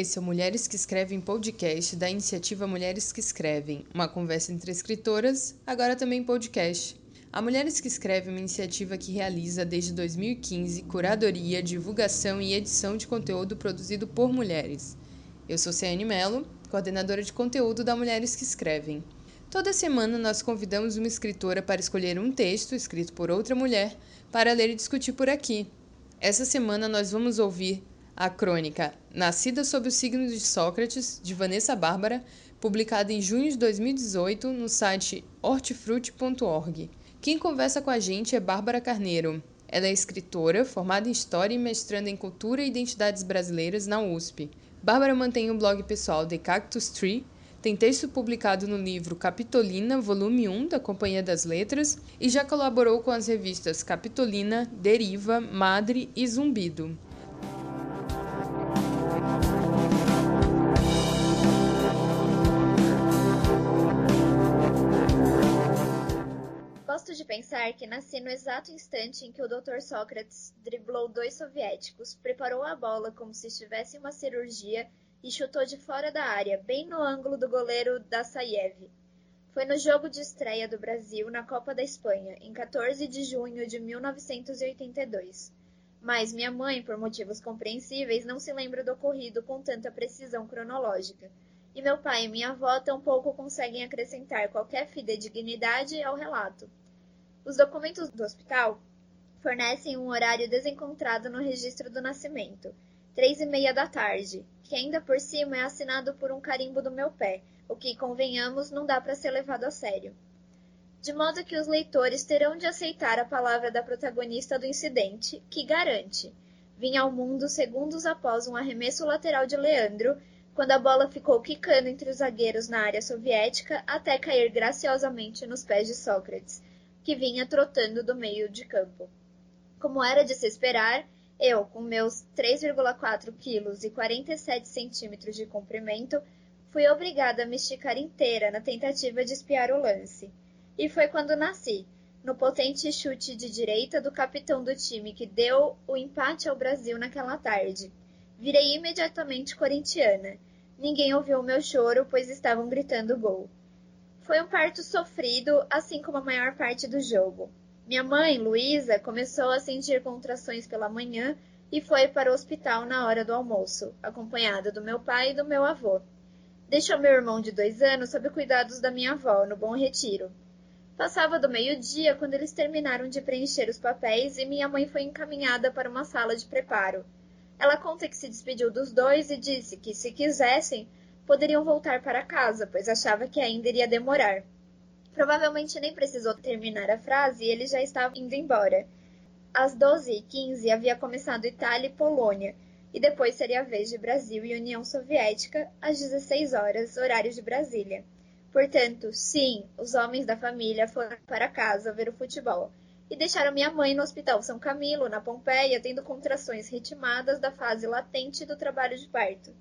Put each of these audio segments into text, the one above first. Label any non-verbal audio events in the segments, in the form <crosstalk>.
Esse é o Mulheres que Escrevem podcast da iniciativa Mulheres que Escrevem, uma conversa entre escritoras, agora também podcast. A Mulheres que Escrevem é uma iniciativa que realiza desde 2015 curadoria, divulgação e edição de conteúdo produzido por mulheres. Eu sou Ciane Mello, coordenadora de conteúdo da Mulheres que Escrevem. Toda semana nós convidamos uma escritora para escolher um texto escrito por outra mulher para ler e discutir por aqui. Essa semana nós vamos ouvir a crônica Nascida sob o signo de Sócrates, de Vanessa Bárbara, publicada em junho de 2018 no site hortifruti.org. Quem conversa com a gente é Bárbara Carneiro. Ela é escritora, formada em História e mestranda em Cultura e Identidades Brasileiras na USP. Bárbara mantém o um blog pessoal The Cactus Tree, tem texto publicado no livro Capitolina, volume 1 da Companhia das Letras, e já colaborou com as revistas Capitolina, Deriva, Madre e Zumbido. Gosto de pensar que nasci no exato instante em que o Dr. Sócrates driblou dois soviéticos, preparou a bola como se estivesse em uma cirurgia e chutou de fora da área, bem no ângulo do goleiro Dassaiev. Foi no jogo de estreia do Brasil na Copa da Espanha, em 14 de junho de 1982. Mas minha mãe, por motivos compreensíveis, não se lembra do ocorrido com tanta precisão cronológica. E meu pai e minha avó tampouco conseguem acrescentar qualquer fidedignidade ao relato. Os documentos do hospital fornecem um horário desencontrado no registro do nascimento, três e meia da tarde, que ainda por cima é assinado por um carimbo do meu pé, o que, convenhamos, não dá para ser levado a sério. De modo que os leitores terão de aceitar a palavra da protagonista do incidente, que garante: vinha ao mundo segundos após um arremesso lateral de Leandro, quando a bola ficou quicando entre os zagueiros na área soviética até cair graciosamente nos pés de Sócrates, que vinha trotando do meio de campo. Como era de se esperar, eu, com meus 3,4 quilos e 47 centímetros de comprimento, fui obrigada a me esticar inteira na tentativa de espiar o lance. E foi quando nasci, no potente chute de direita do capitão do time que deu o empate ao Brasil naquela tarde. Virei imediatamente corintiana. Ninguém ouviu o meu choro, pois estavam gritando gol. Foi um parto sofrido, assim como a maior parte do jogo. Minha mãe, Luísa, começou a sentir contrações pela manhã e foi para o hospital na hora do almoço, acompanhada do meu pai e do meu avô. Deixou meu irmão de dois anos sob cuidados da minha avó, no Bom Retiro. Passava do meio-dia quando eles terminaram de preencher os papéis e minha mãe foi encaminhada para uma sala de preparo. Ela conta que se despediu dos dois e disse que, se quisessem, poderiam voltar para casa, pois achava que ainda iria demorar. Provavelmente nem precisou terminar a frase e ele já estava indo embora. Às 12h15 havia começado Itália e Polônia, e depois seria a vez de Brasil e União Soviética às 16 horas, horário de Brasília. Portanto, sim, os homens da família foram para casa ver o futebol e deixaram minha mãe no Hospital São Camilo, na Pompeia, tendo contrações ritmadas da fase latente do trabalho de parto.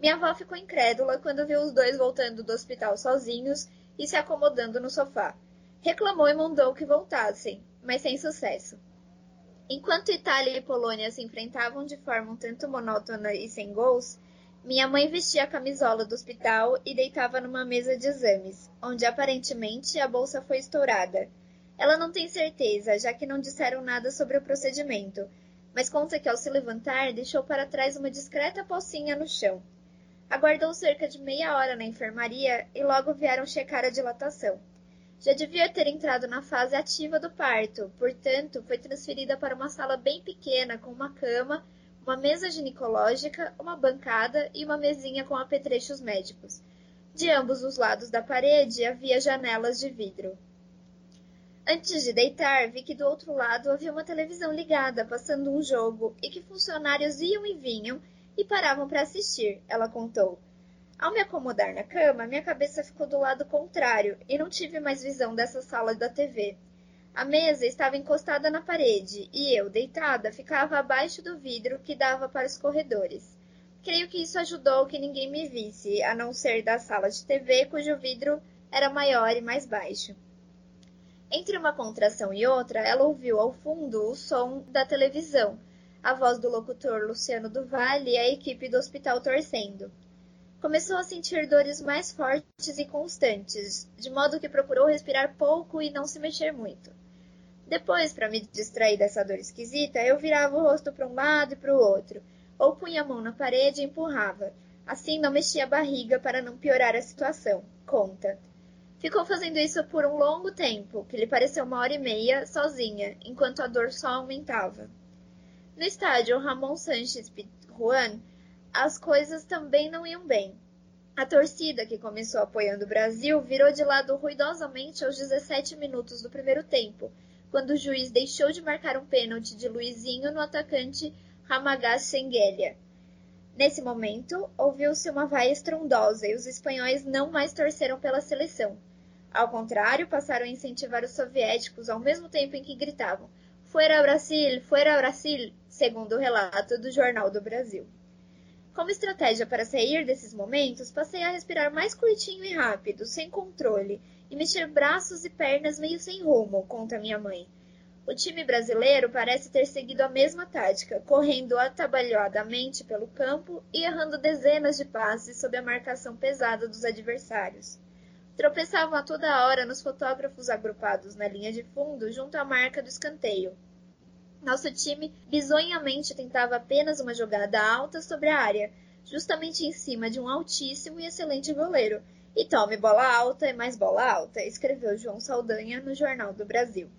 Minha avó ficou incrédula quando viu os dois voltando do hospital sozinhos e se acomodando no sofá. Reclamou e mandou que voltassem, mas sem sucesso. Enquanto Itália e Polônia se enfrentavam de forma um tanto monótona e sem gols, minha mãe vestia a camisola do hospital e deitava numa mesa de exames, onde aparentemente a bolsa foi estourada. Ela não tem certeza, já que não disseram nada sobre o procedimento, mas conta que ao se levantar deixou para trás uma discreta pocinha no chão. Aguardou cerca de meia hora na enfermaria e logo vieram checar a dilatação. Já devia ter entrado na fase ativa do parto, portanto, foi transferida para uma sala bem pequena com uma cama, uma mesa ginecológica, uma bancada e uma mesinha com apetrechos médicos. De ambos os lados da parede havia janelas de vidro. Antes de deitar, vi que do outro lado havia uma televisão ligada, passando um jogo, e que funcionários iam e vinham e paravam para assistir, ela contou. Ao me acomodar na cama, minha cabeça ficou do lado contrário e não tive mais visão dessa sala da TV. A mesa estava encostada na parede e eu, deitada, ficava abaixo do vidro que dava para os corredores. Creio que isso ajudou que ninguém me visse, a não ser da sala de TV, cujo vidro era maior e mais baixo. Entre uma contração e outra, ela ouviu ao fundo o som da televisão, a voz do locutor Luciano do Vale e a equipe do hospital torcendo. Começou a sentir dores mais fortes e constantes, de modo que procurou respirar pouco e não se mexer muito. Depois, para me distrair dessa dor esquisita, eu virava o rosto para um lado e para o outro, ou punha a mão na parede e empurrava. Assim não mexia a barriga para não piorar a situação. Conta. Ficou fazendo isso por um longo tempo, que lhe pareceu uma hora e meia, sozinha, enquanto a dor só aumentava. No estádio Ramon Sanches Juan, as coisas também não iam bem. A torcida, que começou apoiando o Brasil, virou de lado ruidosamente aos 17 minutos do primeiro tempo, quando o juiz deixou de marcar um pênalti de Luizinho no atacante Ramagás Senguelia. Nesse momento, ouviu-se uma vaia estrondosa e os espanhóis não mais torceram pela seleção. Ao contrário, passaram a incentivar os soviéticos ao mesmo tempo em que gritavam Fuera Brasil, fuera Brasil, segundo o relato do Jornal do Brasil. Como estratégia para sair desses momentos, passei a respirar mais curtinho e rápido, sem controle, e mexer braços e pernas meio sem rumo, conta minha mãe. O time brasileiro parece ter seguido a mesma tática, correndo atabalhadamente pelo campo e errando dezenas de passes sob a marcação pesada dos adversários. Tropeçavam a toda hora nos fotógrafos agrupados na linha de fundo junto à marca do escanteio. Nosso time bizonhamente tentava apenas uma jogada alta sobre a área, justamente em cima de um altíssimo e excelente goleiro. E tome bola alta e mais bola alta, escreveu João Saldanha no Jornal do Brasil.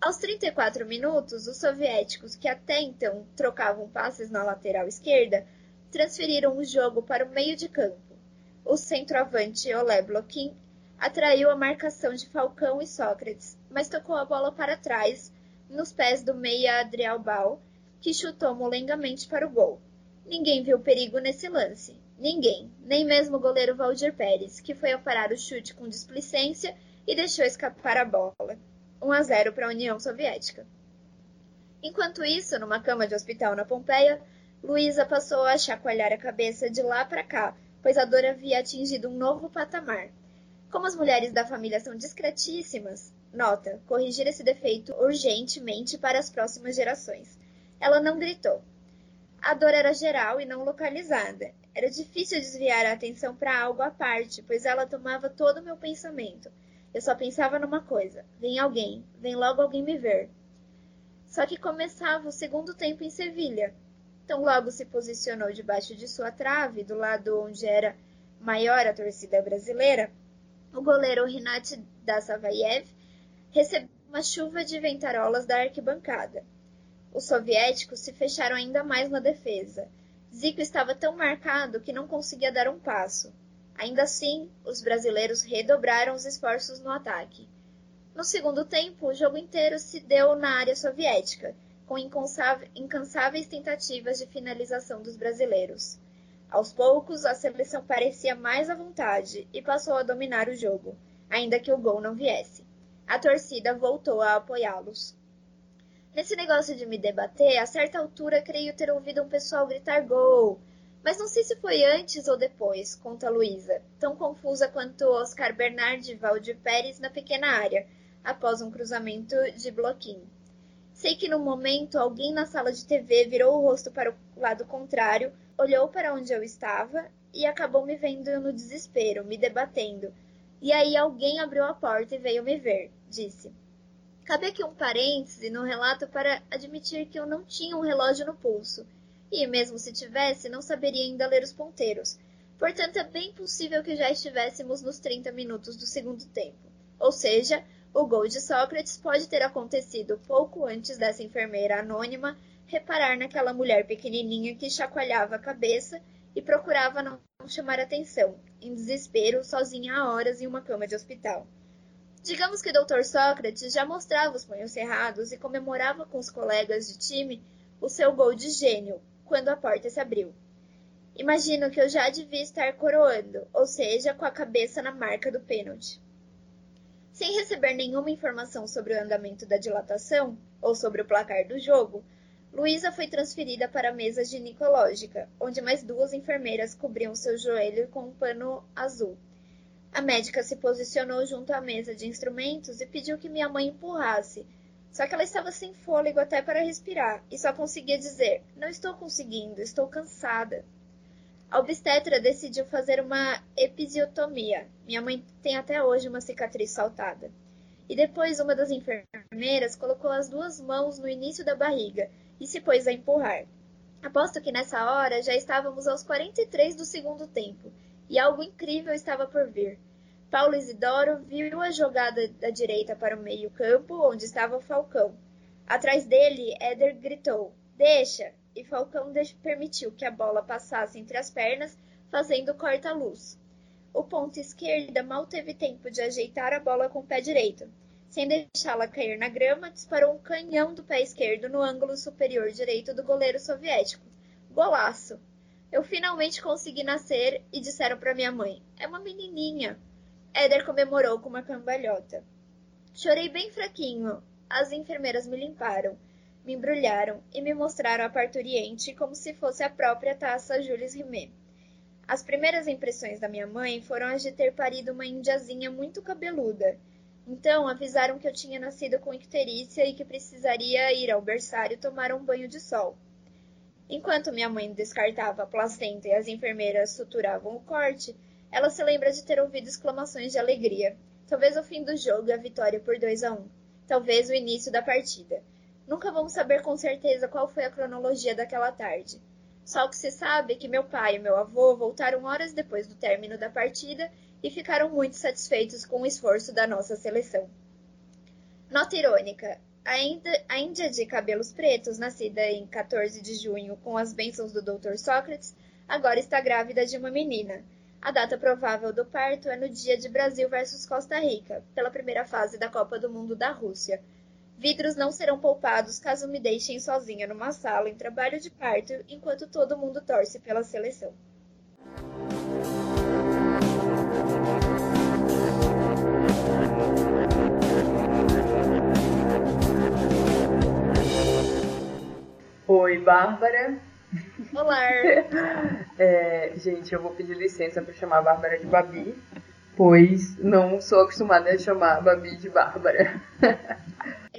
Aos 34 minutos, os soviéticos, que até então trocavam passes na lateral esquerda, transferiram o jogo para o meio de campo o centroavante Olé Bloquin atraiu a marcação de Falcão e Sócrates, mas tocou a bola para trás, nos pés do meia Adriel Bal, que chutou molengamente para o gol. Ninguém viu perigo nesse lance. Ninguém, nem mesmo o goleiro Valdir Pérez, que foi parar o chute com displicência e deixou escapar a bola. 1 a 0 para a União Soviética. Enquanto isso, numa cama de hospital na Pompeia, Luísa passou a chacoalhar a cabeça de lá para cá, pois a dor havia atingido um novo patamar. Como as mulheres da família são discretíssimas, nota, corrigir esse defeito urgentemente para as próximas gerações. Ela não gritou. A dor era geral e não localizada. Era difícil desviar a atenção para algo à parte, pois ela tomava todo o meu pensamento. Eu só pensava numa coisa: vem alguém, vem logo alguém me ver. Só que começava o segundo tempo em Sevilha, então logo se posicionou debaixo de sua trave, do lado onde era maior a torcida brasileira, o goleiro Rinat Dasavayev recebeu uma chuva de ventarolas da arquibancada. Os soviéticos se fecharam ainda mais na defesa. Zico estava tão marcado que não conseguia dar um passo. Ainda assim, os brasileiros redobraram os esforços no ataque. No segundo tempo, o jogo inteiro se deu na área soviética, com incansáveis tentativas de finalização dos brasileiros. Aos poucos, a seleção parecia mais à vontade e passou a dominar o jogo, ainda que o gol não viesse. A torcida voltou a apoiá-los. Nesse negócio de me debater, a certa altura creio ter ouvido um pessoal gritar gol, mas não sei se foi antes ou depois, conta Luísa, tão confusa quanto Oscar Bernard e Valdir Pérez na pequena área, após um cruzamento de bloquinho. Sei que no momento alguém na sala de TV virou o rosto para o lado contrário, olhou para onde eu estava e acabou me vendo no desespero, me debatendo. E aí alguém abriu a porta e veio me ver, disse. Cabe aqui um parêntese no relato para admitir que eu não tinha um relógio no pulso. E mesmo se tivesse, não saberia ainda ler os ponteiros. Portanto, é bem possível que já estivéssemos nos 30 minutos do segundo tempo. Ou seja, o gol de Sócrates pode ter acontecido pouco antes dessa enfermeira anônima reparar naquela mulher pequenininha que chacoalhava a cabeça e procurava não chamar atenção, em desespero, sozinha há horas em uma cama de hospital. Digamos que o Dr. Sócrates já mostrava os punhos cerrados e comemorava com os colegas de time o seu gol de gênio quando a porta se abriu. Imagino que eu já devia estar coroando, ou seja, com a cabeça na marca do pênalti. Sem receber nenhuma informação sobre o andamento da dilatação ou sobre o placar do jogo, Luísa foi transferida para a mesa ginecológica, onde mais duas enfermeiras cobriam seu joelho com um pano azul. A médica se posicionou junto à mesa de instrumentos e pediu que minha mãe empurrasse, Só que ela estava sem fôlego até para respirar e só conseguia dizer: Não estou conseguindo, estou cansada. A obstetra decidiu fazer uma episiotomia. Minha mãe tem até hoje uma cicatriz saltada. E depois uma das enfermeiras colocou as duas mãos no início da barriga e se pôs a empurrar. Aposto que nessa hora já estávamos aos 43 do segundo tempo e algo incrível estava por vir. Paulo Isidoro viu a jogada da direita para o meio-campo, onde estava o Falcão. Atrás dele, Éder gritou: Deixa! E Falcão permitiu que a bola passasse entre as pernas, fazendo corta-luz. O ponto esquerda mal teve tempo de ajeitar a bola com o pé direito. Sem deixá-la cair na grama, disparou um canhão do pé esquerdo no ângulo superior direito do goleiro soviético. Golaço! Eu finalmente consegui nascer e disseram para minha mãe: É uma menininha. Éder comemorou com uma cambalhota. Chorei bem fraquinho. As enfermeiras me limparam, me embrulharam e me mostraram a parturiente como se fosse a própria taça Jules Rimet. As primeiras impressões da minha mãe foram as de ter parido uma indiazinha muito cabeluda. Então avisaram que eu tinha nascido com icterícia e que precisaria ir ao berçário tomar um banho de sol. Enquanto minha mãe descartava a placenta e as enfermeiras suturavam o corte, ela se lembra de ter ouvido exclamações de alegria. Talvez o fim do jogo e a vitória por 2 a 1. Um. Talvez o início da partida. Nunca vamos saber com certeza qual foi a cronologia daquela tarde. Só que se sabe que meu pai e meu avô voltaram horas depois do término da partida e ficaram muito satisfeitos com o esforço da nossa seleção. Nota irônica: a Índia de cabelos pretos, nascida em 14 de junho com as bênçãos do Dr. Sócrates, agora está grávida de uma menina. A data provável do parto é no dia de Brasil versus Costa Rica, pela primeira fase da Copa do Mundo da Rússia. Vidros não serão poupados caso me deixem sozinha numa sala em trabalho de parto enquanto todo mundo torce pela seleção. Oi, Bárbara. Olá! <laughs> É, gente, eu vou pedir licença para chamar a Bárbara de Babi, pois não sou acostumada a chamar a Babi de Bárbara. <laughs>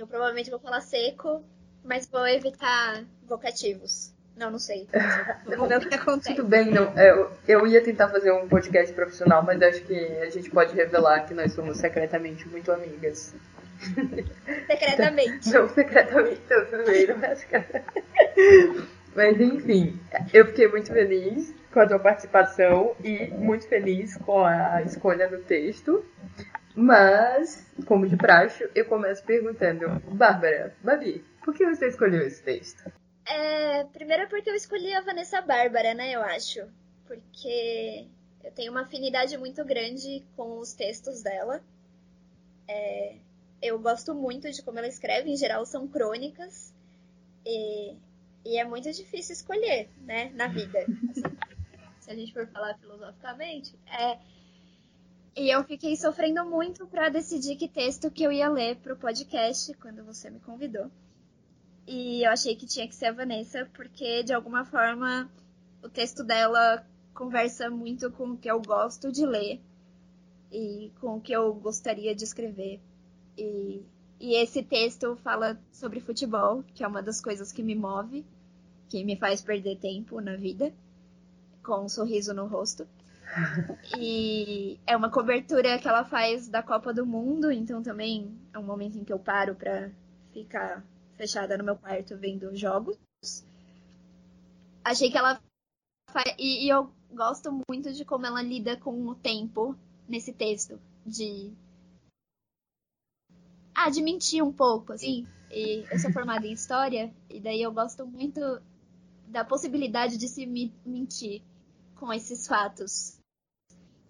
Eu provavelmente vou falar seco, mas vou evitar vocativos. Não, não sei. Vamos ver o que acontece. Tudo bem, não, é, eu, eu ia tentar fazer um podcast profissional, mas acho que a gente pode revelar que nós somos secretamente muito amigas. <laughs> Secretamente. Não, secretamente, eu também, não acho que... Mas enfim, eu fiquei muito feliz com a tua participação e muito feliz com a escolha do texto. Mas, como de praxe, eu começo perguntando, Bárbara, Babi, por que você escolheu esse texto? É, primeiro porque eu escolhi a Vanessa Bárbara, né, eu acho. Porque eu tenho uma afinidade muito grande com os textos dela. É, eu gosto muito de como ela escreve, em geral são crônicas. E e é muito difícil escolher, né, na vida. Assim, se a gente for falar filosoficamente. É... E eu fiquei sofrendo muito para decidir que texto que eu ia ler pro podcast quando você me convidou. E eu achei que tinha que ser a Vanessa, porque de alguma forma o texto dela conversa muito com o que eu gosto de ler e com o que eu gostaria de escrever. E e esse texto fala sobre futebol, que é uma das coisas que me move, que me faz perder tempo na vida, com um sorriso no rosto. E é uma cobertura que ela faz da Copa do Mundo, então também é um momento em que eu paro para ficar fechada no meu quarto vendo jogos. Achei que ela faz... e, e eu gosto muito de como ela lida com o tempo nesse texto, de ah, de mentir um pouco, assim. E eu sou formada em história, e daí eu gosto muito da possibilidade de se mentir com esses fatos.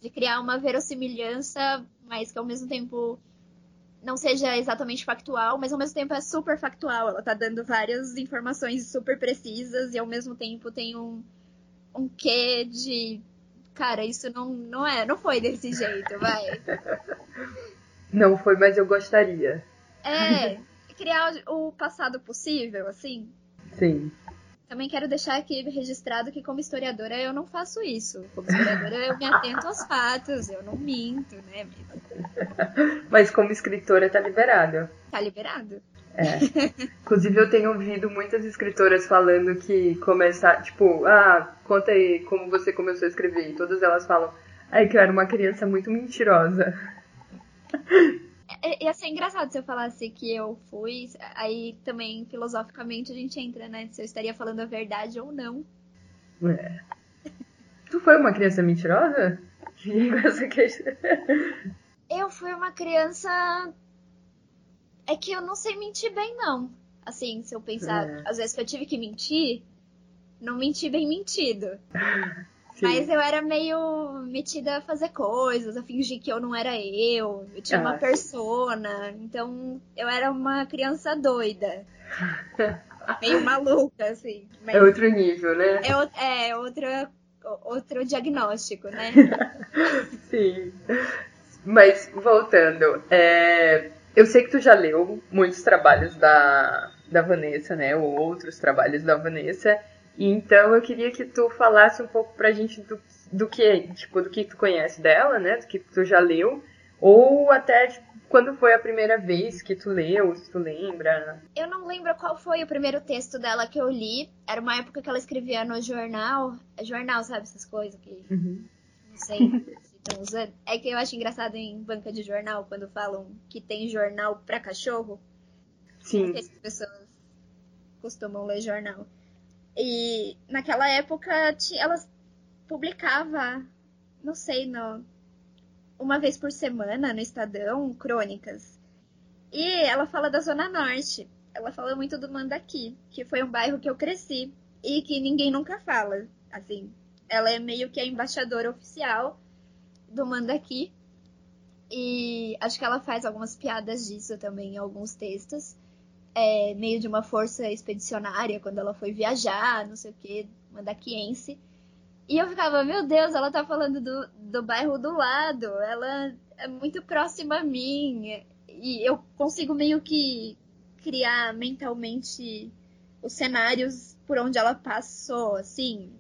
De criar uma verossimilhança, mas que ao mesmo tempo não seja exatamente factual, mas ao mesmo tempo é super factual. Ela tá dando várias informações super precisas e ao mesmo tempo tem um, um quê de. Cara, isso não, não é, não foi desse jeito, vai. <laughs> Não foi, mas eu gostaria. É, <laughs> criar o passado possível, assim. Sim. Também quero deixar aqui registrado que, como historiadora, eu não faço isso. Como historiadora, eu me atento aos fatos, eu não minto, né? <laughs> Mas como escritora, tá liberada. Tá liberado. É. <laughs> Inclusive, eu tenho ouvido muitas escritoras falando que começar, tipo, ah, conta aí como você começou a escrever. E todas elas falam, ai, que eu era uma criança muito mentirosa. <laughs> É, ia ser engraçado se eu falasse que eu fui. Aí também, filosoficamente, a gente entra, né? Se eu estaria falando a verdade ou não. É. Tu foi uma criança mentirosa? <laughs> questão. Eu fui uma criança é que eu não sei mentir bem, não. Assim, se eu pensar, é. às vezes que eu tive que mentir, não menti bem mentido. <laughs> Sim. Mas eu era meio metida a fazer coisas, a fingir que eu não era eu. Eu tinha ah, uma persona. Então eu era uma criança doida. <laughs> meio maluca, assim. é outro nível, né? É, é outro, outro diagnóstico, né? <laughs> Sim. Mas voltando, é, eu sei que tu já leu muitos trabalhos da, da Vanessa, né? Ou outros trabalhos da Vanessa. Então eu queria que tu falasse um pouco pra gente do, do que, tipo, do que tu conhece dela, né? Do que tu já leu. Ou até tipo, quando foi a primeira vez que tu leu, se tu lembra. Eu não lembro qual foi o primeiro texto dela que eu li. Era uma época que ela escrevia no jornal. É jornal, sabe, essas coisas que. Uhum. Não sei. estão usando. É que eu acho engraçado em banca de jornal quando falam que tem jornal para cachorro. Sim. As pessoas costumam ler jornal. E naquela época elas publicava, não sei, no, uma vez por semana no Estadão, crônicas. E ela fala da Zona Norte. Ela fala muito do Mandaqui, que foi um bairro que eu cresci e que ninguém nunca fala. Assim, ela é meio que a embaixadora oficial do Mandaki. E acho que ela faz algumas piadas disso também em alguns textos. É, meio de uma força expedicionária quando ela foi viajar, não sei o que, mandaquiense. E eu ficava, meu Deus, ela tá falando do, do bairro do lado, ela é muito próxima a mim. E eu consigo meio que criar mentalmente os cenários por onde ela passou, assim.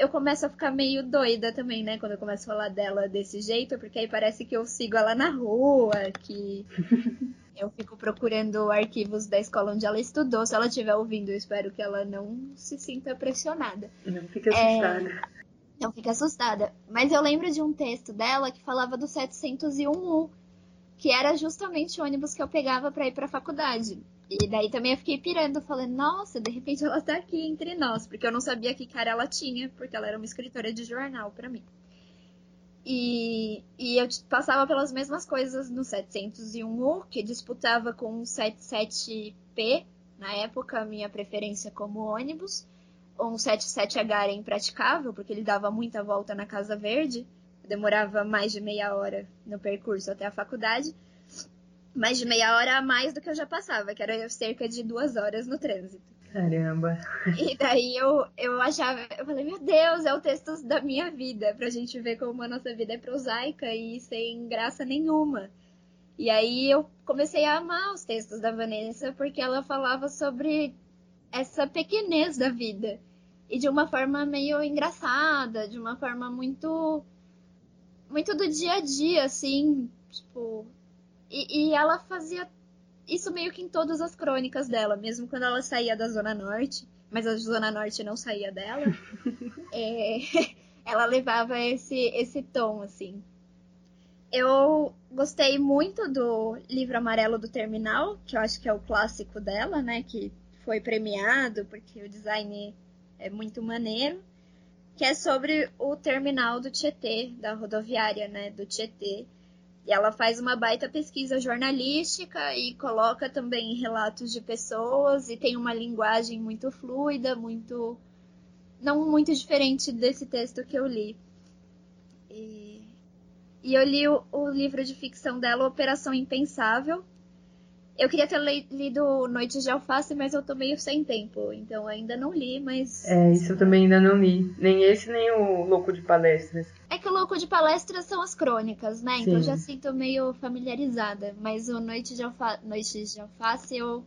Eu começo a ficar meio doida também, né? Quando eu começo a falar dela desse jeito, porque aí parece que eu sigo ela na rua, que <laughs> eu fico procurando arquivos da escola onde ela estudou. Se ela estiver ouvindo, eu espero que ela não se sinta pressionada. Não fique assustada. É... Não fique assustada. Mas eu lembro de um texto dela que falava do 701U, que era justamente o ônibus que eu pegava para ir para a faculdade. E daí também eu fiquei pirando, falando, nossa, de repente ela tá aqui entre nós, porque eu não sabia que cara ela tinha, porque ela era uma escritora de jornal para mim. E, e eu passava pelas mesmas coisas no 701U, que disputava com o 77P, na época, minha preferência como ônibus. O 77H era impraticável, porque ele dava muita volta na Casa Verde, demorava mais de meia hora no percurso até a faculdade mais de meia hora a mais do que eu já passava, que era cerca de duas horas no trânsito. Caramba. E daí eu, eu achava, eu falei, meu Deus, é o texto da minha vida, pra gente ver como a nossa vida é prosaica e sem graça nenhuma. E aí eu comecei a amar os textos da Vanessa porque ela falava sobre essa pequenez da vida. E de uma forma meio engraçada, de uma forma muito muito do dia a dia, assim, tipo, e, e ela fazia isso meio que em todas as crônicas dela, mesmo quando ela saía da Zona Norte, mas a Zona Norte não saía dela, <laughs> é, <laughs> ela levava esse, esse tom, assim. Eu gostei muito do livro amarelo do Terminal, que eu acho que é o clássico dela, né? Que foi premiado porque o design é muito maneiro. Que é sobre o terminal do Tietê, da rodoviária, né? Do Tietê. E ela faz uma baita pesquisa jornalística e coloca também relatos de pessoas e tem uma linguagem muito fluida, muito não muito diferente desse texto que eu li. E, e eu li o, o livro de ficção dela, Operação Impensável, eu queria ter lido Noites de Alface, mas eu tô meio sem tempo, então ainda não li, mas. É, isso eu também ainda não li. Nem esse, nem o Louco de Palestras. É que o Louco de Palestras são as crônicas, né? Sim. Então eu já sinto meio familiarizada. Mas o Noites de, Alfa... Noites de Alface eu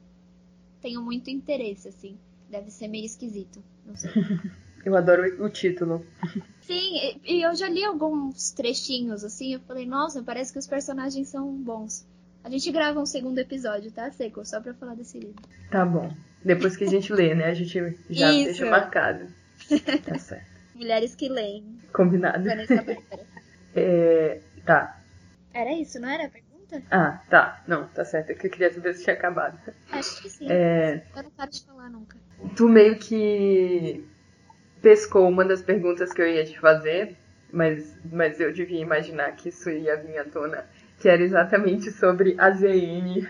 tenho muito interesse, assim. Deve ser meio esquisito. Não sei. <laughs> eu adoro o título. <laughs> Sim, e eu já li alguns trechinhos, assim, eu falei, nossa, parece que os personagens são bons. A gente grava um segundo episódio, tá, Seco? Só pra falar desse livro. Tá bom. Depois que a gente lê, né? A gente já Isso. deixa marcado. Tá <laughs> certo. Mulheres que leem. Combinado. <laughs> é, tá. Era isso, não era a pergunta? Ah, tá. Não, tá certo. É que eu queria saber se tinha acabado. Acho que sim. É... Eu não paro de falar nunca. Tu meio que pescou uma das perguntas que eu ia te fazer, mas, mas eu devia imaginar que isso ia vir à tona que era exatamente sobre a ZN,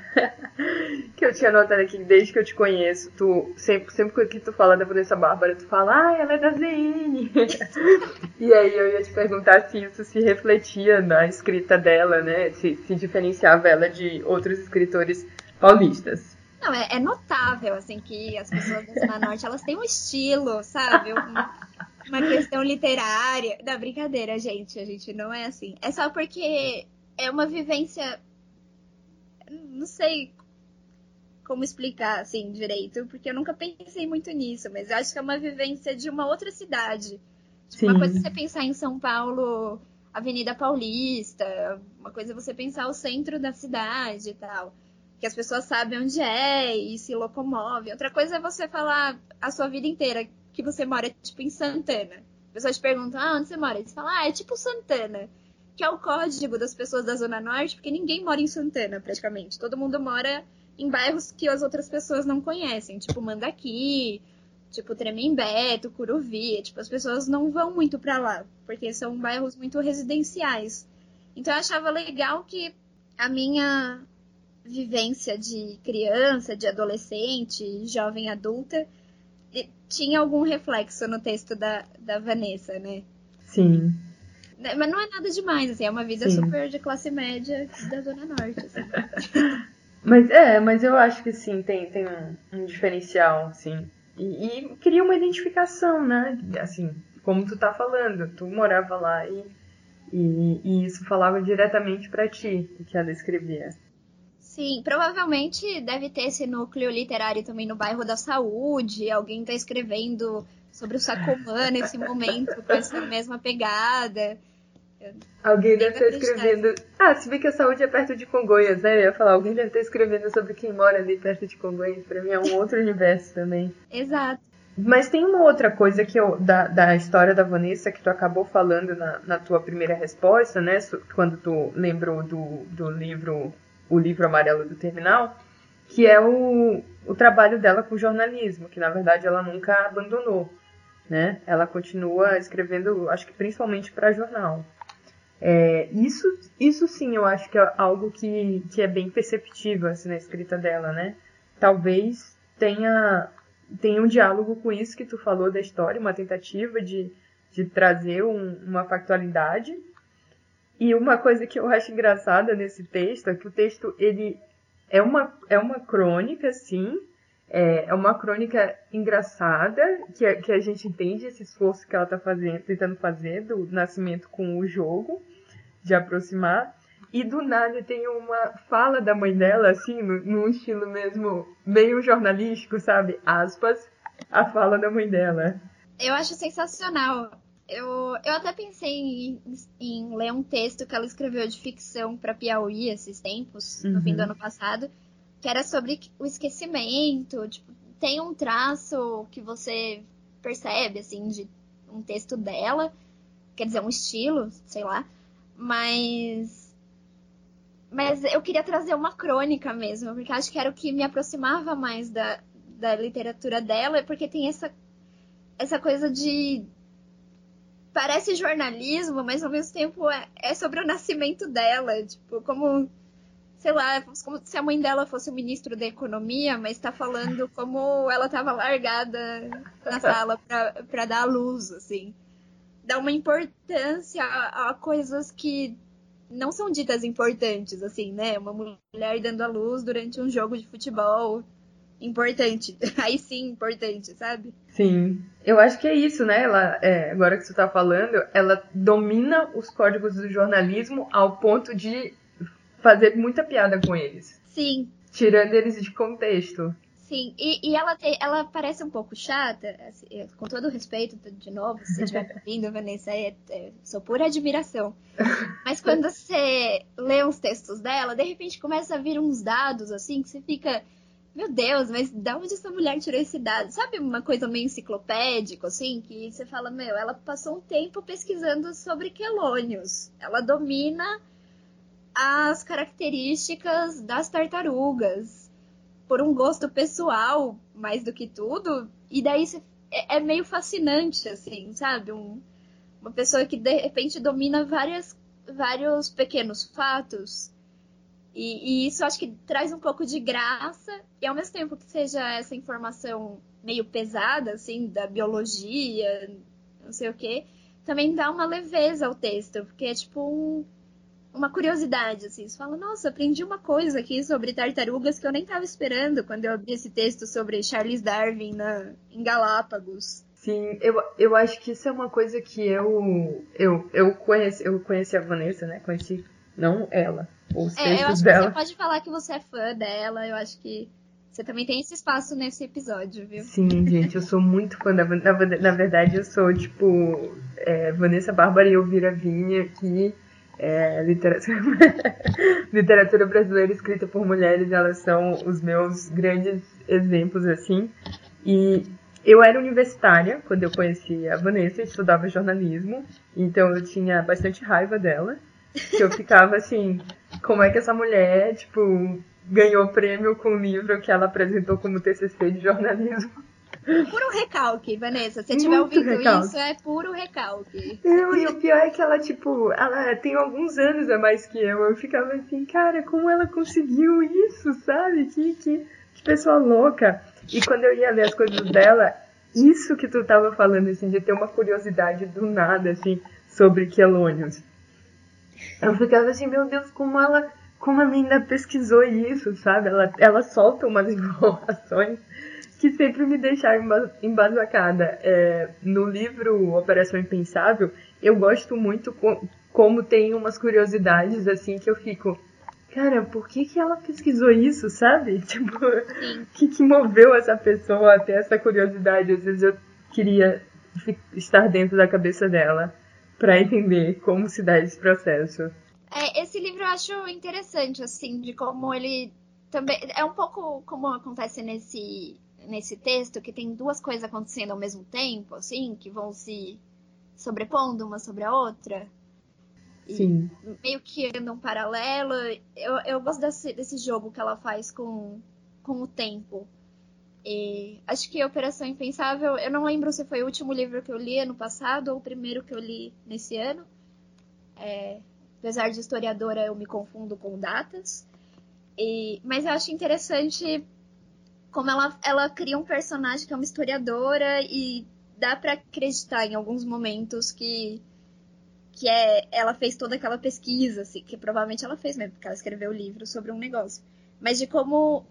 <laughs> que eu tinha notado aqui desde que eu te conheço. Tu, sempre, sempre que tu fala da Vanessa Bárbara, tu fala, ah, ela é da ZN. <laughs> e aí eu ia te perguntar se isso se refletia na escrita dela, né? Se, se diferenciava ela de outros escritores paulistas. Não, é, é notável, assim, que as pessoas da Zona Norte, elas têm um estilo, sabe? uma questão literária. Da brincadeira, gente, a gente não é assim. É só porque é uma vivência. Não sei como explicar assim direito, porque eu nunca pensei muito nisso, mas eu acho que é uma vivência de uma outra cidade. Tipo, uma coisa é você pensar em São Paulo, Avenida Paulista, uma coisa é você pensar o centro da cidade e tal. Que as pessoas sabem onde é e se locomovem. Outra coisa é você falar a sua vida inteira que você mora, tipo, em Santana. As pessoas te perguntam, ah, onde você mora? E você fala, ah, é tipo Santana que é o código das pessoas da Zona Norte, porque ninguém mora em Santana, praticamente. Todo mundo mora em bairros que as outras pessoas não conhecem, tipo Mandaqui, tipo Tremembé, Tucuruvi. Tipo, as pessoas não vão muito para lá, porque são bairros muito residenciais. Então eu achava legal que a minha vivência de criança, de adolescente, jovem adulta, tinha algum reflexo no texto da, da Vanessa, né? Sim. Né, mas não é nada demais, assim, é uma vida sim. super de classe média da Zona Norte. Assim. <laughs> mas é, mas eu acho que sim, tem, tem um, um diferencial, assim. E, e, cria uma identificação, né? Assim, como tu tá falando, tu morava lá e, e, e isso falava diretamente para ti, o que ela escrevia. Sim, provavelmente deve ter esse núcleo literário também no bairro da Saúde, alguém tá escrevendo sobre o Sacomã nesse momento, com essa mesma pegada. Alguém deve estar escrevendo. Ah, se bem que a saúde é perto de Congonhas, né? Eu ia falar, alguém deve estar escrevendo sobre quem mora ali perto de Congonhas. Pra mim é um outro universo também. Exato. Mas tem uma outra coisa que eu, da, da história da Vanessa que tu acabou falando na, na tua primeira resposta, né? Quando tu lembrou do, do livro, o livro amarelo do terminal, que é o, o trabalho dela com jornalismo, que na verdade ela nunca abandonou, né? Ela continua escrevendo, acho que principalmente para jornal. É, isso, isso sim eu acho que é algo que, que é bem perceptível assim, na escrita dela, né? Talvez tenha, tenha um diálogo com isso que tu falou da história, uma tentativa de, de trazer um, uma factualidade. E uma coisa que eu acho engraçada nesse texto é que o texto ele é uma, é uma crônica, sim, é, é uma crônica engraçada, que a, que a gente entende esse esforço que ela está fazendo, tentando fazer do nascimento com o jogo, de aproximar. E do nada tem uma fala da mãe dela, assim, num estilo mesmo meio jornalístico, sabe? Aspas, a fala da mãe dela. Eu acho sensacional. Eu, eu até pensei em, em ler um texto que ela escreveu de ficção para Piauí esses tempos, uhum. no fim do uhum. ano passado, que era sobre o esquecimento. Tipo, tem um traço que você percebe, assim, de um texto dela, quer dizer, um estilo, sei lá, mas. Mas eu queria trazer uma crônica mesmo, porque acho que era o que me aproximava mais da, da literatura dela, porque tem essa, essa coisa de. Parece jornalismo, mas ao mesmo tempo é, é sobre o nascimento dela. Tipo, como sei lá, como se a mãe dela fosse o ministro da economia, mas está falando como ela estava largada na <laughs> sala para dar a luz, assim. Dá uma importância a, a, coisas que não são ditas importantes, assim, né? Uma mulher dando a luz durante um jogo de futebol. Importante. <laughs> Aí sim, importante, sabe? Sim. Eu acho que é isso, né? Ela, é, agora que você está falando, ela domina os códigos do jornalismo ao ponto de fazer muita piada com eles. Sim. Tirando eles de contexto. Sim, e, e ela, tem, ela parece um pouco chata, assim, é, com todo respeito, de novo, se você estiver <laughs> ouvindo, Vanessa, é, é, sou pura admiração. Mas quando <laughs> você lê os textos dela, de repente começa a vir uns dados, assim, que você fica, meu Deus, mas da onde essa mulher tirou esse dado? Sabe uma coisa meio enciclopédico, assim, que você fala, meu, ela passou um tempo pesquisando sobre quelônios. Ela domina as características das tartarugas por um gosto pessoal mais do que tudo. E daí é, é meio fascinante, assim, sabe? Um, uma pessoa que de repente domina várias, vários pequenos fatos. E, e, isso acho que traz um pouco de graça, e ao mesmo tempo que seja essa informação meio pesada, assim, da biologia, não sei o quê, também dá uma leveza ao texto, porque é tipo um, uma curiosidade, assim. Você fala, nossa, aprendi uma coisa aqui sobre tartarugas que eu nem estava esperando quando eu abri esse texto sobre Charles Darwin na, em Galápagos. Sim, eu, eu acho que isso é uma coisa que eu eu, eu, conheci, eu conheci a Vanessa, né? Conheci, não ela, os é, textos eu acho dela. Que você pode falar que você é fã dela, eu acho que você também tem esse espaço nesse episódio, viu? Sim, gente, eu sou muito fã da na, na verdade eu sou, tipo, é, Vanessa Bárbara e Elvira Vinha, que é, literatura, <laughs> literatura brasileira escrita por mulheres, elas são os meus grandes exemplos, assim. E eu era universitária quando eu conheci a Vanessa, estudava jornalismo, então eu tinha bastante raiva dela. Que eu ficava assim, como é que essa mulher, tipo, ganhou prêmio com o livro que ela apresentou como TCC de jornalismo? Puro recalque, Vanessa. Se tiver ouvindo recalque. isso, é puro recalque. Não, e o pior é que ela, tipo, ela tem alguns anos a mais que eu. Eu ficava assim, cara, como ela conseguiu isso, sabe? Que, que, que pessoa louca. E quando eu ia ler as coisas dela, isso que tu tava falando, assim, de ter uma curiosidade do nada, assim, sobre quelônios. Eu ficava assim, meu Deus, como ela, como ela ainda pesquisou isso, sabe? Ela, ela solta umas <laughs> informações que sempre me deixaram embasbacada. É, no livro Operação Impensável, eu gosto muito com, como tem umas curiosidades assim que eu fico, cara, por que que ela pesquisou isso, sabe? <laughs> Tipo, o que que moveu essa pessoa a ter essa curiosidade? Às vezes eu queria estar dentro da cabeça dela para entender como se dá esse processo. É, esse livro eu acho interessante, assim, de como ele também é um pouco como acontece nesse nesse texto que tem duas coisas acontecendo ao mesmo tempo, assim, que vão se sobrepondo uma sobre a outra. Sim. meio que andam paralelo. Eu, eu gosto desse, desse jogo que ela faz com, com o tempo. E acho que Operação Impensável, eu não lembro se foi o último livro que eu li ano passado ou o primeiro que eu li nesse ano. É, apesar de historiadora, eu me confundo com datas. E, mas eu acho interessante como ela, ela cria um personagem que é uma historiadora e dá para acreditar em alguns momentos que que é ela fez toda aquela pesquisa, assim, que provavelmente ela fez mesmo, porque ela escreveu o livro sobre um negócio. Mas de como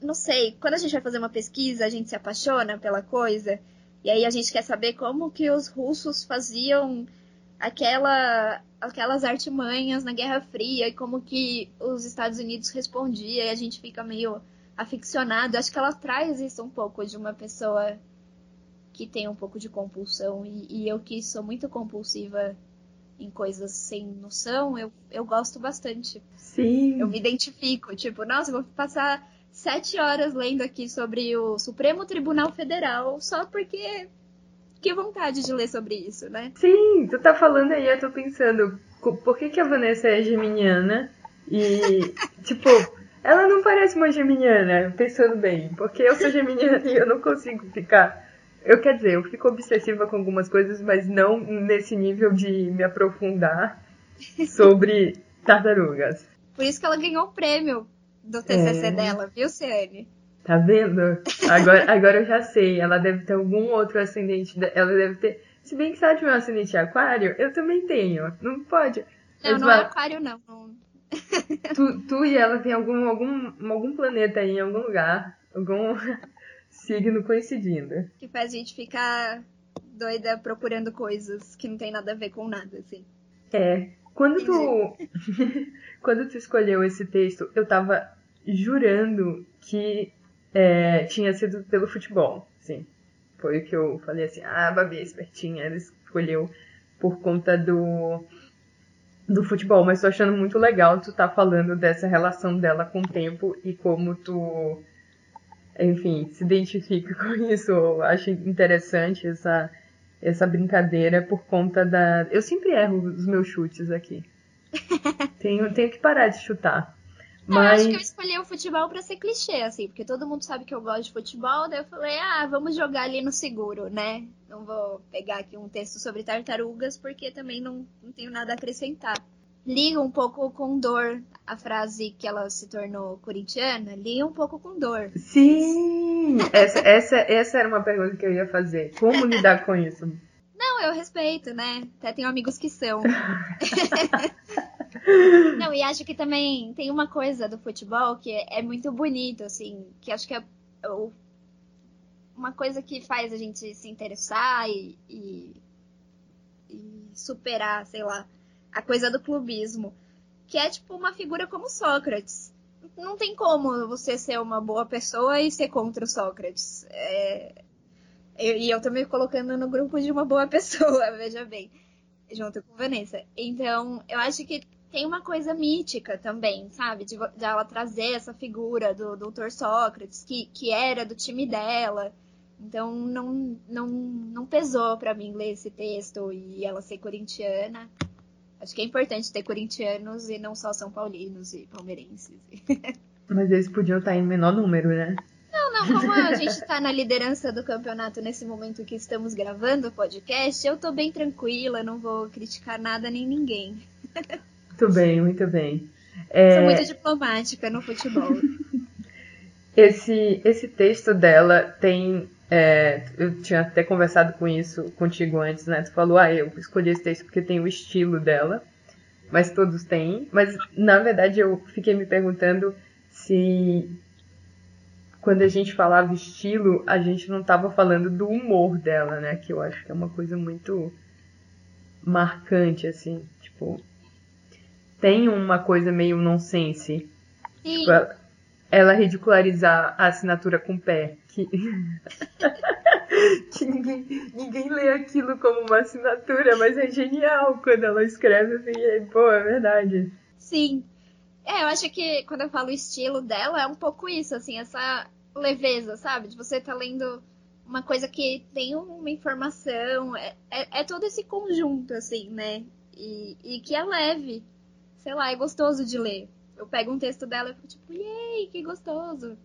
não sei, quando a gente vai fazer uma pesquisa, a gente se apaixona pela coisa, e aí a gente quer saber como que os russos faziam aquela aquelas artimanhas na Guerra Fria e como que os Estados Unidos respondiam, e a gente fica meio aficionado. Acho que ela traz isso um pouco de uma pessoa que tem um pouco de compulsão. E, e eu que sou muito compulsiva em coisas sem noção, eu, eu gosto bastante. Sim. Eu me identifico. Tipo, nossa, eu vou passar sete horas lendo aqui sobre o Supremo Tribunal Federal só porque. Que vontade de ler sobre isso, né? Sim, tu tá falando aí, eu tô pensando, por que, que a Vanessa é geminiana? E, tipo, ela não parece uma geminiana, pensando bem, porque eu sou geminiana <laughs> e eu não consigo ficar. Eu quer dizer, eu fico obsessiva com algumas coisas, mas não nesse nível de me aprofundar sobre tartarugas. Por isso que ela ganhou o prêmio do TCC é... dela, viu, Ciane? Tá vendo? Agora, agora eu já sei. Ela deve ter algum outro ascendente. Ela deve ter. Se bem que tiver um ascendente aquário, eu também tenho. Não pode. Não, não é aquário, não tu, tu e ela tem algum, algum, algum planeta aí em algum lugar, algum <laughs> signo coincidindo. Que faz a gente ficar doida procurando coisas que não tem nada a ver com nada, assim. É. Quando tu. <laughs> quando tu escolheu esse texto, eu tava jurando que é, tinha sido pelo futebol, sim. Foi o que eu falei assim, ah, a Babi é espertinha, ela escolheu por conta do, do futebol, mas tô achando muito legal tu tá falando dessa relação dela com o tempo e como tu, enfim, se identifica <laughs> com isso. Eu acho interessante essa, essa brincadeira por conta da. Eu sempre erro os meus chutes aqui. <laughs> tenho, tenho que parar de chutar. Mas... eu acho que eu escolhi o futebol pra ser clichê, assim, porque todo mundo sabe que eu gosto de futebol, daí eu falei, ah, vamos jogar ali no seguro, né? Não vou pegar aqui um texto sobre tartarugas, porque também não, não tenho nada a acrescentar. Liga um pouco com dor a frase que ela se tornou corintiana, liga um pouco com dor. Sim! Essa, essa, essa era uma pergunta que eu ia fazer. Como lidar com isso? Não, eu respeito, né? Até tenho amigos que são. <laughs> Não, e acho que também tem uma coisa do futebol que é, muito bonito, assim, que acho que é uma coisa que faz a gente se interessar e, e, e superar, sei lá, a coisa do clubismo. Que é tipo uma figura como Sócrates. Não tem como você ser uma boa pessoa e ser contra o Sócrates. É... E eu tô me colocando no grupo de uma boa <laughs> pessoa, veja bem, junto com Vanessa. Então, eu acho que tem uma coisa mítica também, sabe? De, de ela trazer essa figura do doutor Sócrates, que, que era do time dela. Então não, não, não pesou para mim ler esse texto e ela ser corintiana. Acho que é importante ter corintianos e não só são paulinos e palmeirenses. <laughs> Mas eles podiam estar em menor número, né? Não, não, como a gente está na liderança do campeonato nesse momento que estamos gravando o podcast, eu tô bem tranquila, não vou criticar nada nem ninguém. <laughs> Muito bem, muito bem. É... Sou muito diplomática no futebol. <laughs> esse, esse texto dela tem. É, eu tinha até conversado com isso contigo antes, né? Tu falou, ah, eu escolhi esse texto porque tem o estilo dela, mas todos têm. Mas na verdade eu fiquei me perguntando se quando a gente falava estilo, a gente não estava falando do humor dela, né? Que eu acho que é uma coisa muito marcante, assim. Tipo, tem uma coisa meio nonsense. Sim. Tipo, ela, ela ridicularizar a assinatura com pé. Que, <laughs> que ninguém, ninguém lê aquilo como uma assinatura, mas é genial quando ela escreve assim. É, pô, é verdade. Sim. É, eu acho que quando eu falo estilo dela, é um pouco isso, assim, essa leveza, sabe? De você tá lendo uma coisa que tem uma informação, é, é, é todo esse conjunto, assim, né? E, e que é leve sei lá, é gostoso de ler. Eu pego um texto dela e fico tipo, yay, que gostoso.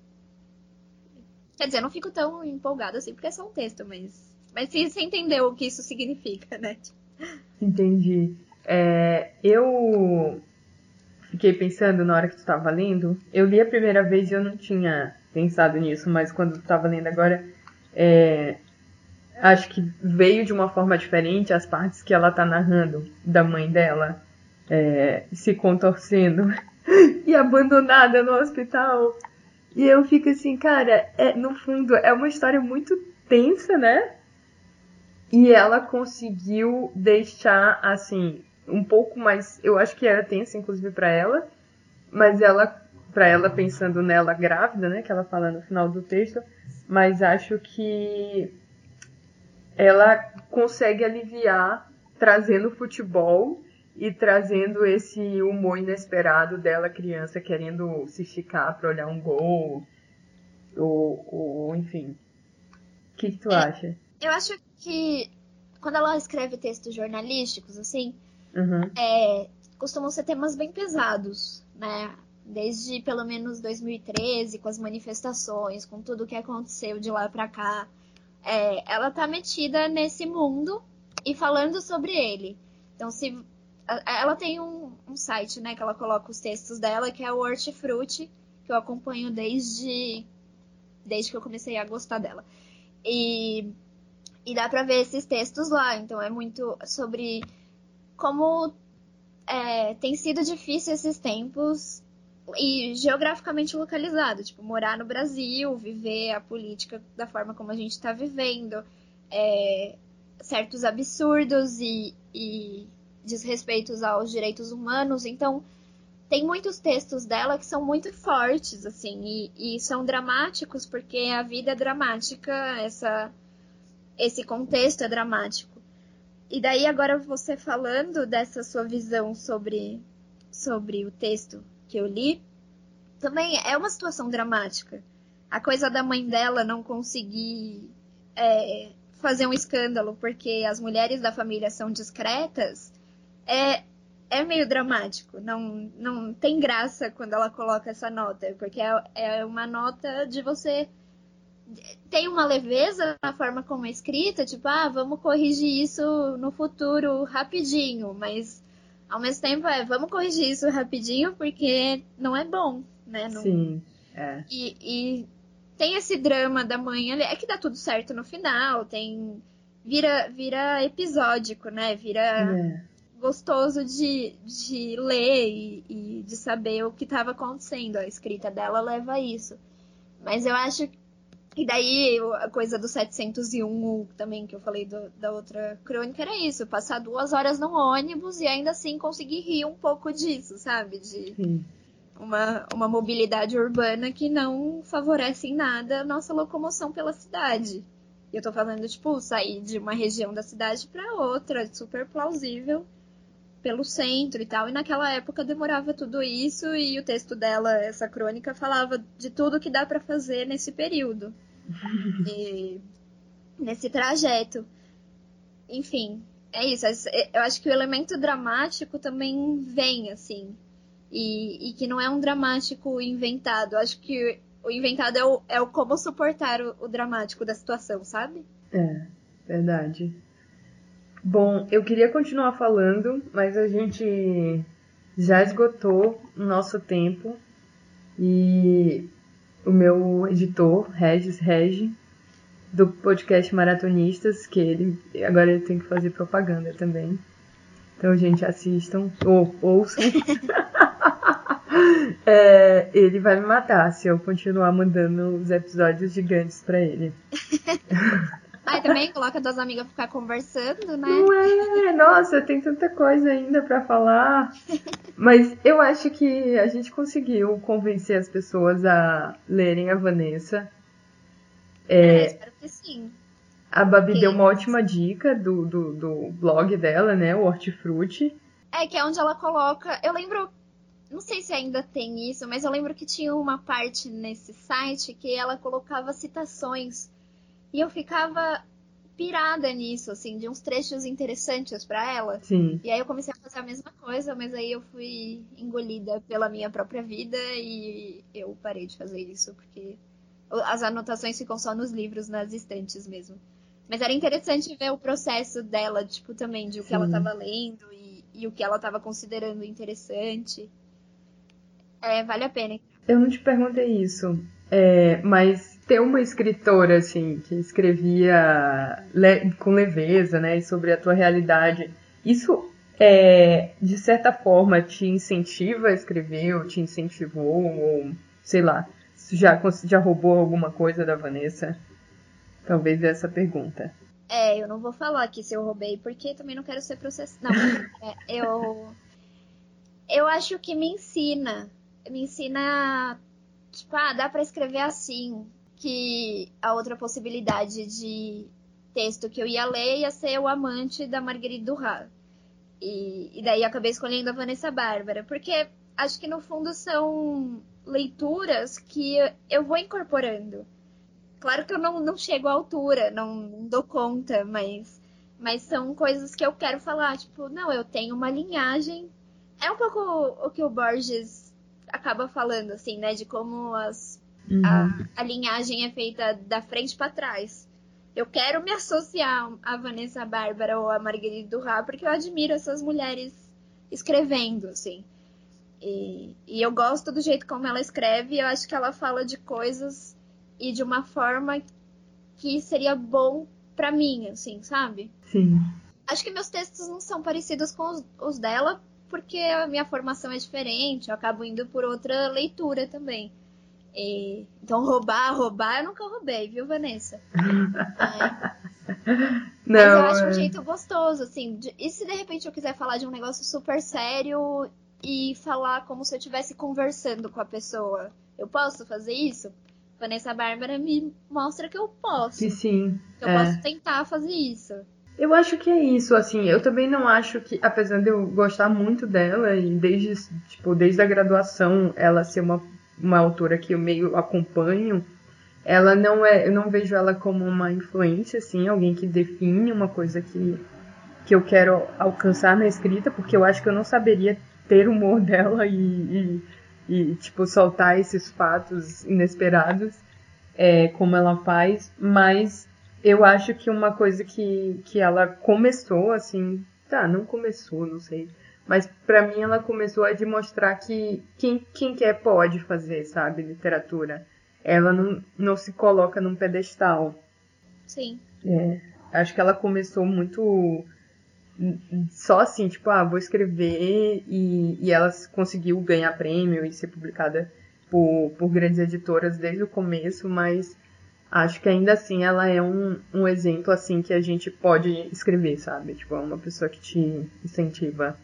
Quer dizer, eu não fico tão empolgada assim, porque é só um texto, mas. Mas você entendeu o que isso significa, né? Entendi. É, eu fiquei pensando na hora que tu estava lendo. Eu li a primeira vez e eu não tinha pensado nisso, mas quando tu estava lendo agora, é, acho que veio de uma forma diferente as partes que ela tá narrando da mãe dela é, se contorcendo <laughs> e abandonada no hospital. E eu fico assim, cara, é, no fundo é uma história muito tensa, né? E ela conseguiu deixar assim um pouco mais, eu acho que era tensa inclusive para ela, mas ela para ela pensando nela grávida, né, que ela fala no final do texto, mas acho que ela consegue aliviar trazendo futebol e trazendo esse humor inesperado dela criança querendo se esticar para olhar um gol ou, ou enfim. O que, que tu é, acha? Eu acho que quando ela escreve textos jornalísticos, assim, uhum. é, costumam ser temas bem pesados, né? Desde pelo menos 2013, com as manifestações, com tudo que aconteceu de lá pra cá. É, ela tá metida nesse mundo e falando sobre ele. Então, se ela tem um, um, site, né, que ela coloca os textos dela, que é o Hortifruti, que eu acompanho desde, desde que eu comecei a gostar dela. E, e dá pra ver esses textos lá, então é muito sobre como é, tem sido difícil esses tempos e geograficamente localizado, tipo, morar no Brasil, viver a política da forma como a gente está vivendo, é, certos absurdos e, e desrespeitos aos direitos humanos. Então, tem muitos textos dela que são muito fortes, assim, e, e são dramáticos porque a vida é dramática, essa, esse contexto é dramático. E daí agora você falando dessa sua visão sobre, sobre o texto que eu li, também é uma situação dramática. A coisa da mãe dela não conseguir é, fazer um escândalo porque as mulheres da família são discretas é, é meio dramático. Não, não tem graça quando ela coloca essa nota, porque é, é uma nota de você. Tem uma leveza na forma como é escrita, tipo, ah, vamos corrigir isso no futuro rapidinho, mas ao mesmo tempo é, vamos corrigir isso rapidinho porque não é bom, né? Não... Sim, é. E, e tem esse drama da mãe, é que dá tudo certo no final, tem. Vira, vira episódico, né? Vira. É gostoso de, de ler e, e de saber o que estava acontecendo. A escrita dela leva a isso. Mas eu acho e daí a coisa do 701 também que eu falei do, da outra crônica era isso, passar duas horas no ônibus e ainda assim conseguir rir um pouco disso, sabe? De uma, uma mobilidade urbana que não favorece em nada a nossa locomoção pela cidade. E eu tô falando, tipo, sair de uma região da cidade para outra, super plausível pelo centro e tal. E naquela época demorava tudo isso e o texto dela, essa crônica, falava de tudo que dá para fazer nesse período. <laughs> e nesse trajeto. Enfim, é isso. Eu acho que o elemento dramático também vem, assim. E, e que não é um dramático inventado. Eu acho que o inventado é o, é o como suportar o, o dramático da situação, sabe? É, verdade. Bom, eu queria continuar falando, mas a gente já esgotou o nosso tempo e o meu editor, Regis Regi, do podcast Maratonistas, que ele agora ele tem que fazer propaganda também. Então, gente, assistam ou ouçam. <laughs> é, ele vai me matar se eu continuar mandando os episódios gigantes para ele. <laughs> Aí também coloca duas amigas ficar conversando, né? Não é, nossa, tem tanta coisa ainda para falar. Mas eu acho que a gente conseguiu convencer as pessoas a lerem a Vanessa. É, é espero que sim. A Babi deu uma ótima dica do, do, do blog dela, né? O Hortifruti. É, que é onde ela coloca. Eu lembro. Não sei se ainda tem isso, mas eu lembro que tinha uma parte nesse site que ela colocava citações e eu ficava pirada nisso, assim, de uns trechos interessantes para ela. Sim. E aí eu comecei a fazer a mesma coisa, mas aí eu fui engolida pela minha própria vida e eu parei de fazer isso, porque as anotações ficam só nos livros, nas estantes mesmo. Mas era interessante ver o processo dela, tipo, também, de o que Sim. ela estava lendo e, e, o que ela estava considerando interessante. É, vale a pena. Eu não te perguntei isso, é, mas ter uma escritora assim que escrevia le com leveza, né, sobre a tua realidade, isso é, de certa forma te incentiva a escrever ou te incentivou ou sei lá, já já roubou alguma coisa da Vanessa? Talvez essa pergunta. É, eu não vou falar aqui se eu roubei, porque também não quero ser processado. Não, é, eu eu acho que me ensina, me ensina tipo, ah, dá para escrever assim, que a outra possibilidade de texto que eu ia ler ia ser o amante da Marguerite Duras. E, e daí acabei escolhendo a Vanessa Bárbara, porque acho que no fundo são leituras que eu vou incorporando. Claro que eu não, não chego à altura, não dou conta, mas, mas são coisas que eu quero falar. Tipo, não, eu tenho uma linhagem. É um pouco o que o Borges acaba falando, assim, né? De como as Uhum. A, a linhagem é feita da frente para trás. Eu quero me associar a Vanessa Bárbara ou a Marguerite Duras porque eu admiro essas mulheres escrevendo, assim. E, e eu gosto do jeito como ela escreve. Eu acho que ela fala de coisas e de uma forma que seria bom para mim, assim, sabe? Sim. Acho que meus textos não são parecidos com os, os dela porque a minha formação é diferente. Eu acabo indo por outra leitura também. E, então, roubar, roubar, eu nunca roubei, viu, Vanessa? é. <laughs> Não, Mas eu acho um é. jeito gostoso, assim. De, e se de repente eu quiser falar de um negócio super sério, e falar como se eu estivesse conversando com a pessoa. Eu posso fazer isso? Vanessa Bárbara me mostra que eu posso. Que sim. Que eu é. posso tentar fazer isso. Eu acho que é isso, assim, eu também não acho que, apesar de eu gostar muito dela, e desde, tipo, desde a graduação ela ser uma, uma autora que eu meio acompanho, ela não é, eu não vejo ela como uma influência, assim, alguém que define uma coisa que, que eu quero alcançar na escrita, porque eu acho que eu não saberia ter o humor <laughs> dela e, e, e tipo, soltar esses fatos inesperados é, como ela faz, mas eu acho que uma coisa que, que ela começou, assim, tá, não começou, não sei, mas para mim ela começou a demonstrar que quem, quem quer pode fazer, sabe, literatura. Ela não, não se coloca num pedestal. Sim. É, acho que ela começou muito só assim, tipo, ah, vou escrever e, e ela conseguiu ganhar prêmio e ser publicada por, por grandes editoras desde o começo, mas acho que ainda assim ela é um, um exemplo assim que a gente pode escrever, sabe? Tipo, é uma pessoa que te incentiva.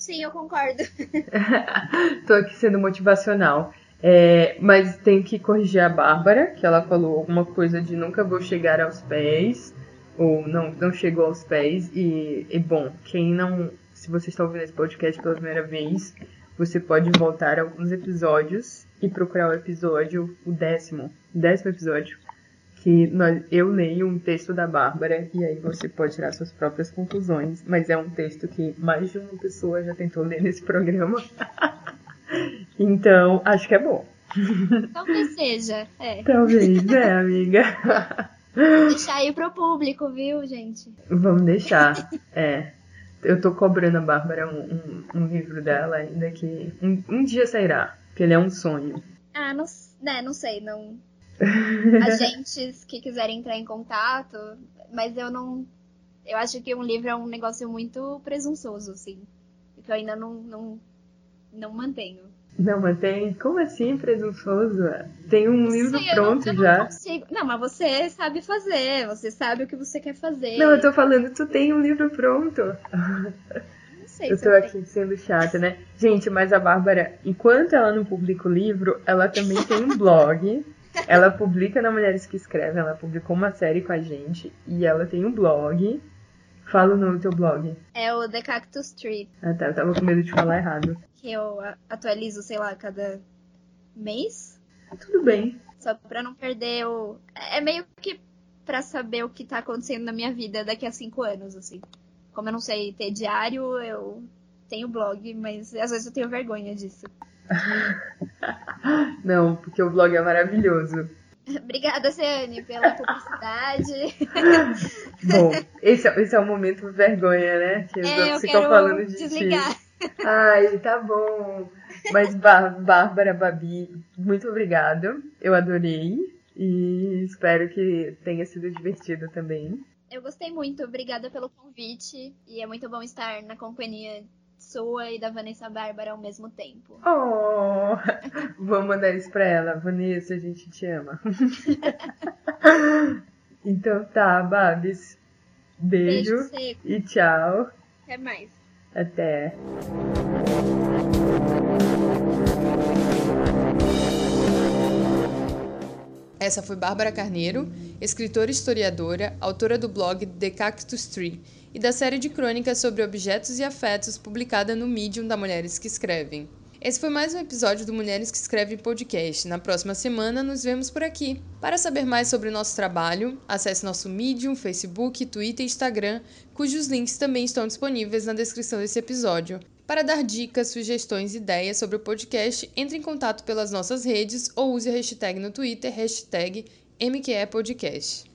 Sim, eu concordo. <laughs> <laughs> Tô aqui sendo motivacional. É, mas tem que corrigir a Bárbara, que ela falou alguma coisa de nunca vou chegar aos pés, ou não, não chegou aos pés. E, e bom, quem não. Se você está ouvindo esse podcast pela primeira vez, você pode voltar a alguns episódios e procurar o episódio, o décimo, décimo episódio, que nós, eu leio um texto da Bárbara e aí você pode tirar suas próprias conclusões, mas é um texto que mais de uma pessoa já tentou ler nesse programa. <laughs> então, acho que é bom. Talvez seja, é. Talvez, é, <laughs> amiga. Vou deixar aí pro público, viu, gente? Vamos deixar, é. Eu tô cobrando a Bárbara um, um, um livro dela ainda que um, um dia sairá, que ele é um sonho. Ah, não, né, não sei, não. <laughs> Agentes que quiserem entrar em contato, mas eu não. Eu acho que um livro é um negócio muito presunçoso, assim. Que eu ainda não, não, não mantenho. Não mantém? Como assim, presunçoso? Tem um Não livro sei, eu pronto não, eu já. Não, consigo. não, mas você sabe fazer, você sabe o que você quer fazer. Não, eu tô falando, tu tem um livro pronto. Não sei Eu se tô eu aqui sendo chata, né? Gente, mas a Bárbara, enquanto ela não publica o livro, ela também tem um blog. Ela publica na Mulheres que Escrevem, ela publicou uma série com a gente. E ela tem um blog. Fala o nome do teu blog. É o The Cactus Tree, Ah tá, eu tava com medo de falar errado. que eu atualizo, sei lá, cada mês. Tudo bem. Só pra não perder o. É meio que pra saber o que tá acontecendo na minha vida daqui a cinco anos, assim. Como eu não sei ter diário, eu tenho blog, mas às vezes eu tenho vergonha disso. <laughs> Não, porque o blog é maravilhoso. Obrigada, Ciane, pela publicidade. <laughs> Bom, esse é, esse é o momento vergonha, né? Que É, eu ficam falando de desligar. ti. Ai, tá bom. Mas Bá- Bárbara, Babi, muito obrigada. Eu adorei. E espero que tenha sido divertido também. Eu gostei muito, obrigada pelo convite. E é muito bom estar na companhia sua e da Vanessa Bárbara ao mesmo tempo. Oh, <laughs> vou mandar isso pra ela. Vanessa, a gente te ama. <laughs> então tá, Babs. Beijo, Beijo seco. e tchau. Até mais. Até. Essa foi Bárbara Carneiro, escritora e historiadora, autora do blog The Cactus Tree e da série de crônicas sobre objetos e afetos publicada no Medium da Mulheres que Escrevem. Esse foi mais um episódio do Mulheres que Escrevem podcast. Na próxima semana nos vemos por aqui. Para saber mais sobre o nosso trabalho, acesse nosso Medium, Facebook, Twitter e Instagram, cujos links também estão disponíveis na descrição desse episódio. Para dar dicas, sugestões e ideias sobre o podcast, entre em contato pelas nossas redes ou use a hashtag no Twitter, hashtag MQEPodcast.